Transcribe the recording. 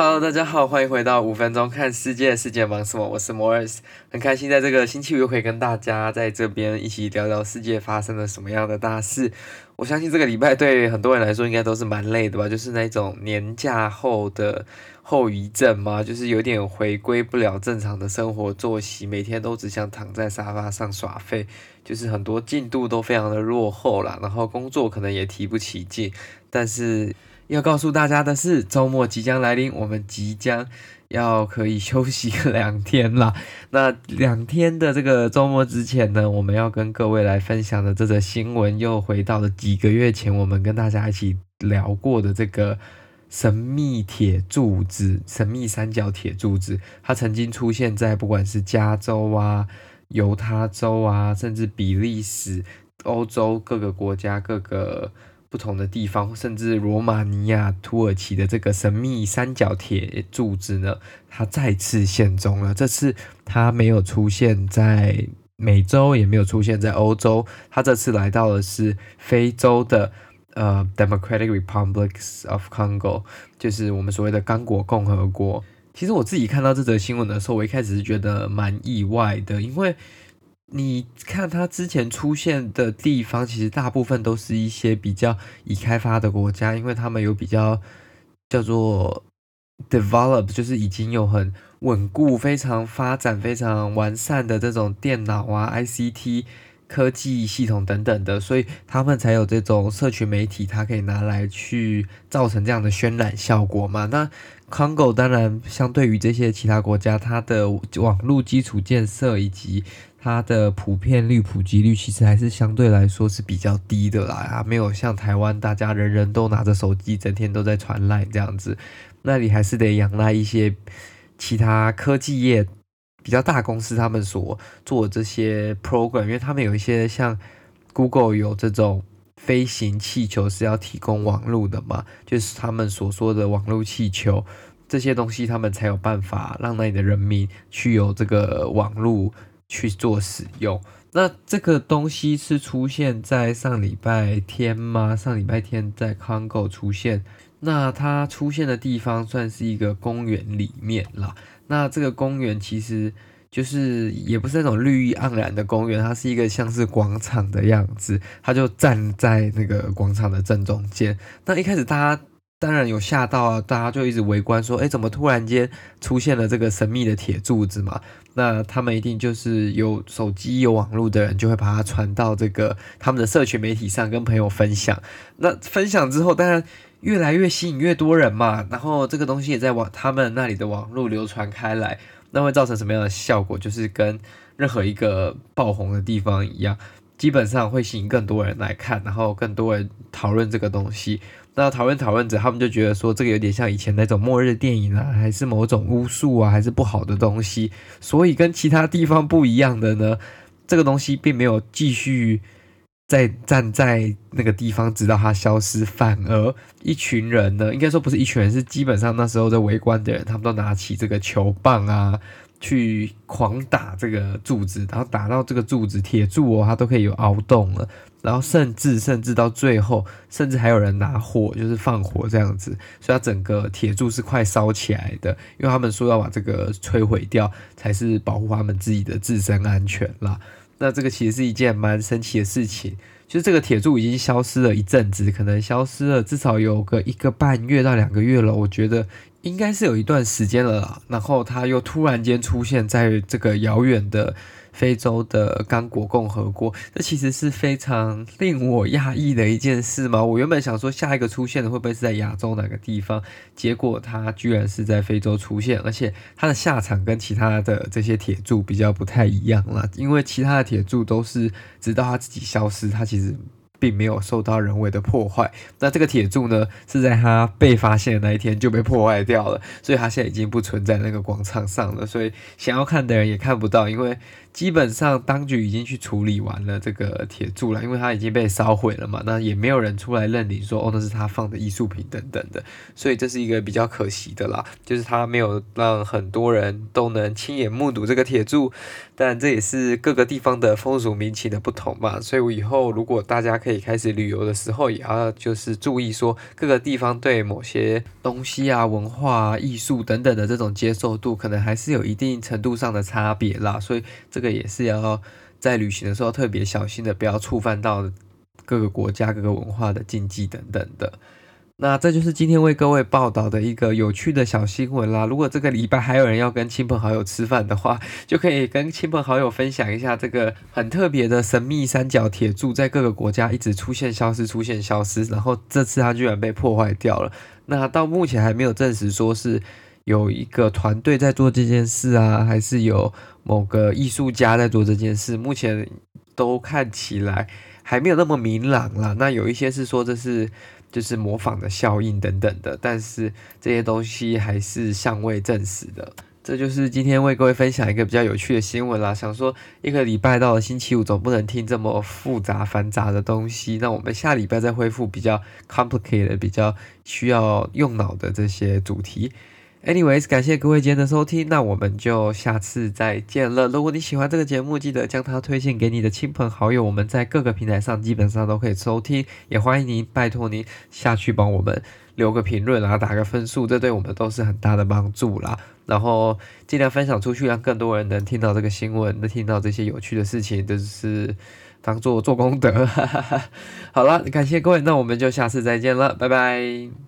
Hello，大家好，欢迎回到五分钟看世界，世界忙什么？我是 Morris，很开心在这个星期五又可以跟大家在这边一起聊聊世界发生了什么样的大事。我相信这个礼拜对很多人来说应该都是蛮累的吧，就是那种年假后的后遗症嘛，就是有点回归不了正常的生活作息，每天都只想躺在沙发上耍废，就是很多进度都非常的落后啦，然后工作可能也提不起劲，但是。要告诉大家的是，周末即将来临，我们即将要可以休息两天啦。那两天的这个周末之前呢，我们要跟各位来分享的这则新闻，又回到了几个月前我们跟大家一起聊过的这个神秘铁柱子、神秘三角铁柱子。它曾经出现在不管是加州啊、犹他州啊，甚至比利时、欧洲各个国家各个。不同的地方，甚至罗马尼亚、土耳其的这个神秘三角铁柱子呢，它再次现踪了。这次它没有出现在美洲，也没有出现在欧洲，它这次来到的是非洲的呃 Democratic Republics of Congo，就是我们所谓的刚果共和国。其实我自己看到这则新闻的时候，我一开始是觉得蛮意外的，因为。你看，它之前出现的地方，其实大部分都是一些比较已开发的国家，因为他们有比较叫做 develop，就是已经有很稳固、非常发展、非常完善的这种电脑啊、ICT 科技系统等等的，所以他们才有这种社群媒体，它可以拿来去造成这样的渲染效果嘛。那 Congo 当然相对于这些其他国家，它的网络基础建设以及它的普遍率、普及率其实还是相对来说是比较低的啦，啊，没有像台湾大家人人都拿着手机，整天都在传 LINE 这样子，那里还是得仰赖一些其他科技业比较大公司他们所做的这些 program，因为他们有一些像 Google 有这种飞行气球是要提供网络的嘛，就是他们所说的网络气球这些东西，他们才有办法让那里的人民去有这个网络。去做使用，那这个东西是出现在上礼拜天吗？上礼拜天在 Congo 出现，那它出现的地方算是一个公园里面啦。那这个公园其实就是也不是那种绿意盎然的公园，它是一个像是广场的样子，它就站在那个广场的正中间。那一开始大家当然有吓到啊，大家就一直围观说，诶，怎么突然间出现了这个神秘的铁柱子嘛？那他们一定就是有手机、有网络的人，就会把它传到这个他们的社群媒体上，跟朋友分享。那分享之后，当然越来越吸引越多人嘛。然后这个东西也在网他们那里的网络流传开来，那会造成什么样的效果？就是跟任何一个爆红的地方一样，基本上会吸引更多人来看，然后更多人讨论这个东西。那讨论讨论者，他们就觉得说，这个有点像以前那种末日电影啊，还是某种巫术啊，还是不好的东西。所以跟其他地方不一样的呢，这个东西并没有继续在站在那个地方直到它消失，反而一群人呢，应该说不是一群人，是基本上那时候在围观的人，他们都拿起这个球棒啊。去狂打这个柱子，然后打到这个柱子铁柱哦，它都可以有凹洞了。然后甚至甚至到最后，甚至还有人拿火，就是放火这样子，所以它整个铁柱是快烧起来的。因为他们说要把这个摧毁掉，才是保护他们自己的自身安全啦。那这个其实是一件蛮神奇的事情，就是这个铁柱已经消失了一阵子，可能消失了至少有个一个半月到两个月了，我觉得。应该是有一段时间了啦，然后他又突然间出现在这个遥远的非洲的刚果共和国，这其实是非常令我讶异的一件事嘛。我原本想说下一个出现的会不会是在亚洲哪个地方，结果他居然是在非洲出现，而且他的下场跟其他的这些铁柱比较不太一样啦，因为其他的铁柱都是直到他自己消失，他其实。并没有受到人为的破坏。那这个铁柱呢，是在它被发现的那一天就被破坏掉了，所以它现在已经不存在那个广场上了。所以想要看的人也看不到，因为基本上当局已经去处理完了这个铁柱了，因为它已经被烧毁了嘛。那也没有人出来认领说哦，那是他放的艺术品等等的。所以这是一个比较可惜的啦，就是他没有让很多人都能亲眼目睹这个铁柱但这也是各个地方的风俗民情的不同嘛，所以我以后如果大家可可以开始旅游的时候，也要就是注意说各个地方对某些东西啊、文化、啊艺术等等的这种接受度，可能还是有一定程度上的差别啦，所以这个也是要在旅行的时候特别小心的，不要触犯到各个国家、各个文化的禁忌等等的。那这就是今天为各位报道的一个有趣的小新闻啦。如果这个礼拜还有人要跟亲朋好友吃饭的话，就可以跟亲朋好友分享一下这个很特别的神秘三角铁柱，在各个国家一直出现、消失、出现、消失，然后这次它居然被破坏掉了。那到目前还没有证实说是有一个团队在做这件事啊，还是有某个艺术家在做这件事，目前都看起来还没有那么明朗啦。那有一些是说这是。就是模仿的效应等等的，但是这些东西还是尚未证实的。这就是今天为各位分享一个比较有趣的新闻啦。想说一个礼拜到了星期五，总不能听这么复杂繁杂的东西。那我们下礼拜再恢复比较 complicated、比较需要用脑的这些主题。Anyways，感谢各位今天的收听，那我们就下次再见了。如果你喜欢这个节目，记得将它推荐给你的亲朋好友。我们在各个平台上基本上都可以收听，也欢迎您，拜托您下去帮我们留个评论，然后打个分数，这对我们都是很大的帮助啦。然后尽量分享出去，让更多人能听到这个新闻，能听到这些有趣的事情，就是当做做功德。好了，感谢各位，那我们就下次再见了，拜拜。